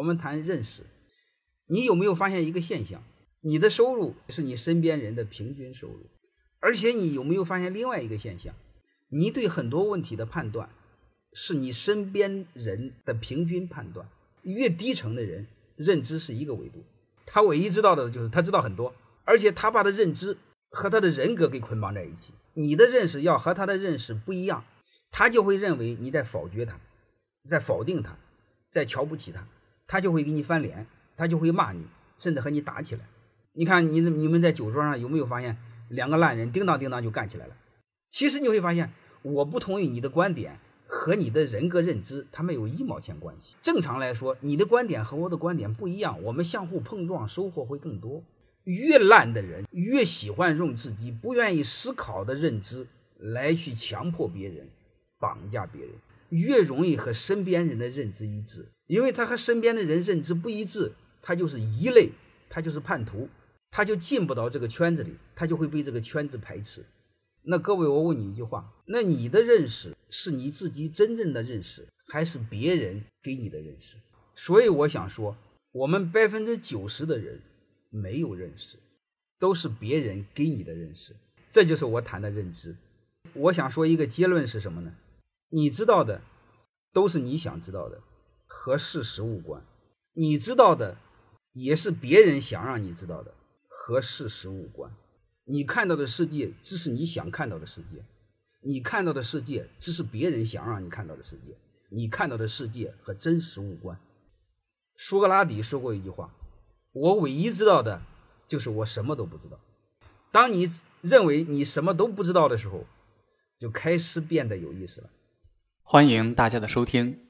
我们谈认识，你有没有发现一个现象？你的收入是你身边人的平均收入，而且你有没有发现另外一个现象？你对很多问题的判断是你身边人的平均判断。越低层的人认知是一个维度，他唯一知道的就是他知道很多，而且他把他的认知和他的人格给捆绑在一起。你的认识要和他的认识不一样，他就会认为你在否决他，在否定他，在瞧不起他，他就会给你翻脸，他就会骂你，甚至和你打起来。你看，你你们在酒桌上有没有发现两个烂人叮当叮当就干起来了？其实你会发现，我不同意你的观点和你的人格认知，它没有一毛钱关系。正常来说，你的观点和我的观点不一样，我们相互碰撞，收获会更多。越烂的人，越喜欢用自己不愿意思考的认知来去强迫别人、绑架别人，越容易和身边人的认知一致。因为他和身边的人认知不一致，他就是一类，他就是叛徒。他就进不到这个圈子里，他就会被这个圈子排斥。那各位，我问你一句话：那你的认识是你自己真正的认识，还是别人给你的认识？所以我想说，我们百分之九十的人没有认识，都是别人给你的认识。这就是我谈的认知。我想说一个结论是什么呢？你知道的都是你想知道的，和事实无关。你知道的也是别人想让你知道的。和事实无关，你看到的世界只是你想看到的世界，你看到的世界只是别人想让你看到的世界，你看到的世界和真实无关。苏格拉底说过一句话：“我唯一知道的就是我什么都不知道。”当你认为你什么都不知道的时候，就开始变得有意思了。欢迎大家的收听，